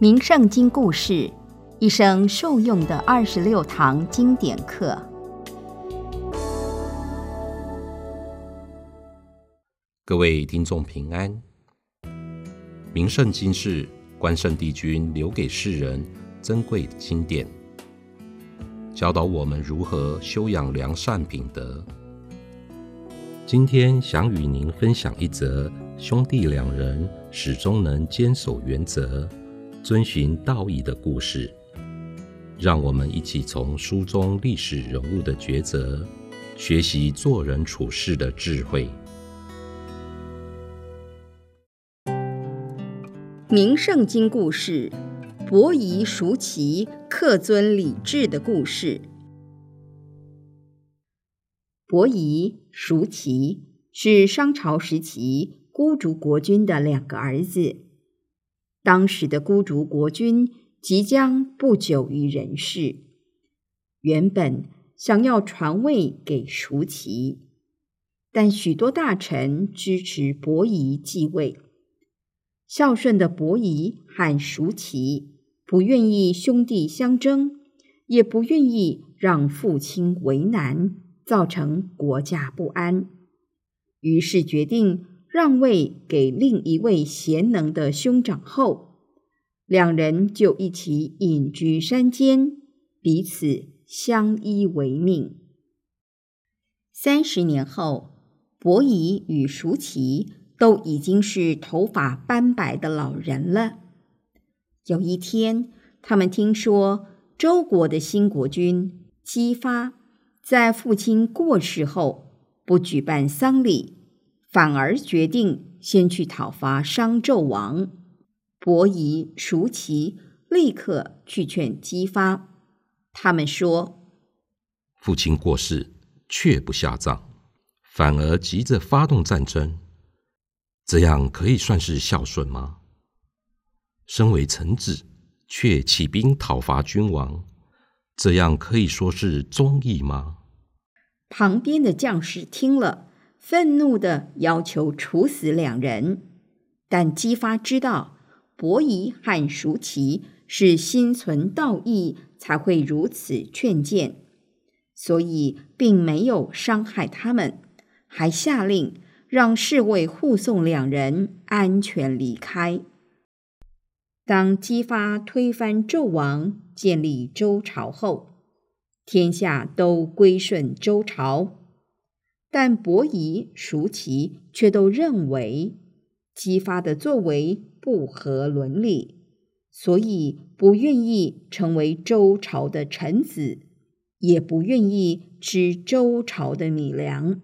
名圣经故事，一生受用的二十六堂经典课。各位听众平安。名圣经是关圣帝君留给世人珍贵的经典，教导我们如何修养良善品德。今天想与您分享一则兄弟两人始终能坚守原则。遵循道义的故事，让我们一起从书中历史人物的抉择，学习做人处事的智慧。名圣经故事：伯夷叔齐恪遵礼制的故事。伯夷、叔齐是商朝时期孤竹国君的两个儿子。当时的孤竹国君即将不久于人世，原本想要传位给叔齐，但许多大臣支持伯夷继位。孝顺的伯夷和叔齐不愿意兄弟相争，也不愿意让父亲为难，造成国家不安，于是决定。让位给另一位贤能的兄长后，两人就一起隐居山间，彼此相依为命。三十年后，伯夷与叔齐都已经是头发斑白的老人了。有一天，他们听说周国的新国君姬发在父亲过世后不举办丧礼。反而决定先去讨伐商纣王。伯夷、叔齐立刻去劝姬发，他们说：“父亲过世，却不下葬，反而急着发动战争，这样可以算是孝顺吗？身为臣子，却起兵讨伐君王，这样可以说是忠义吗？”旁边的将士听了。愤怒的要求处死两人，但姬发知道伯夷和叔齐是心存道义，才会如此劝谏，所以并没有伤害他们，还下令让侍卫护送两人安全离开。当姬发推翻纣王，建立周朝后，天下都归顺周朝。但伯夷、叔齐却都认为姬发的作为不合伦理，所以不愿意成为周朝的臣子，也不愿意吃周朝的米粮。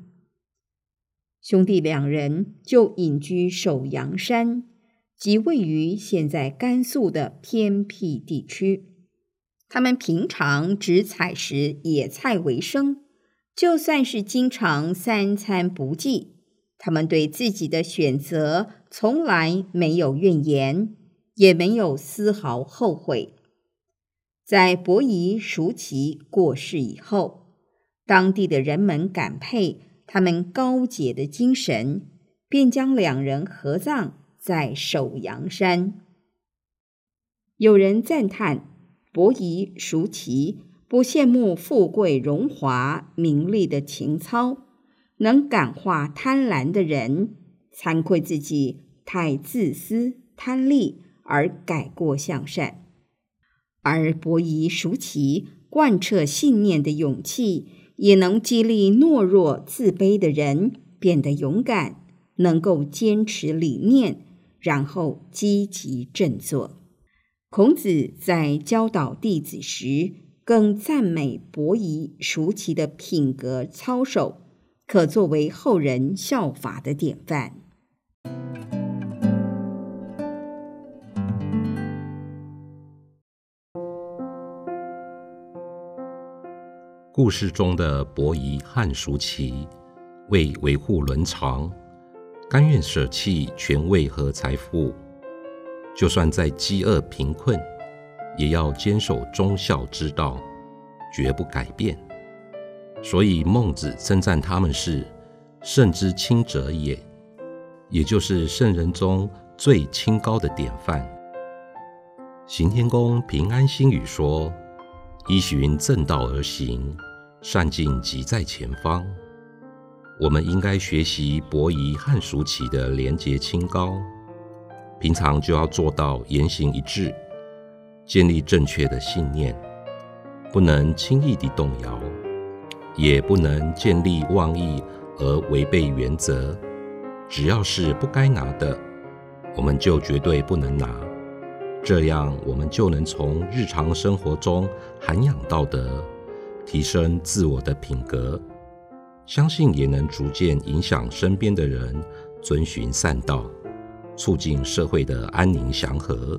兄弟两人就隐居首阳山，即位于现在甘肃的偏僻地区。他们平常只采食野菜为生。就算是经常三餐不济，他们对自己的选择从来没有怨言，也没有丝毫后悔。在伯夷叔齐过世以后，当地的人们感佩他们高洁的精神，便将两人合葬在首阳山。有人赞叹伯夷叔齐。不羡慕富贵荣华名利的情操，能感化贪婪的人，惭愧自己太自私贪利而改过向善；而伯夷叔齐贯彻信念的勇气，也能激励懦弱自卑的人变得勇敢，能够坚持理念，然后积极振作。孔子在教导弟子时。更赞美伯夷、叔齐的品格操守，可作为后人效法的典范。故事中的伯夷和叔齐，为维护伦常，甘愿舍弃权位和财富，就算在饥饿贫困。也要坚守忠孝之道，绝不改变。所以孟子称赞他们是圣之清者也，也就是圣人中最清高的典范。行天宫平安心语说：“依循正道而行，善尽即在前方。”我们应该学习伯夷和叔齐的廉洁清高，平常就要做到言行一致，建立正确的信念，不能轻易地动摇，也不能建立妄意而违背原则。只要是不该拿的，我们就绝对不能拿。这样，我们就能从日常生活中涵养道德，提升自我的品格。相信也能逐渐影响身边的人遵循善道，促进社会的安宁祥和。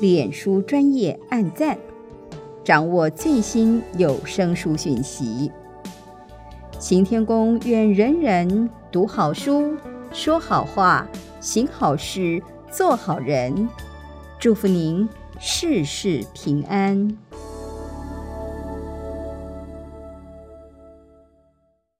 脸书专业按赞，掌握最新有声书讯息。行天宫愿人人读好书，说好话，行好事。做好人，祝福您事事平安。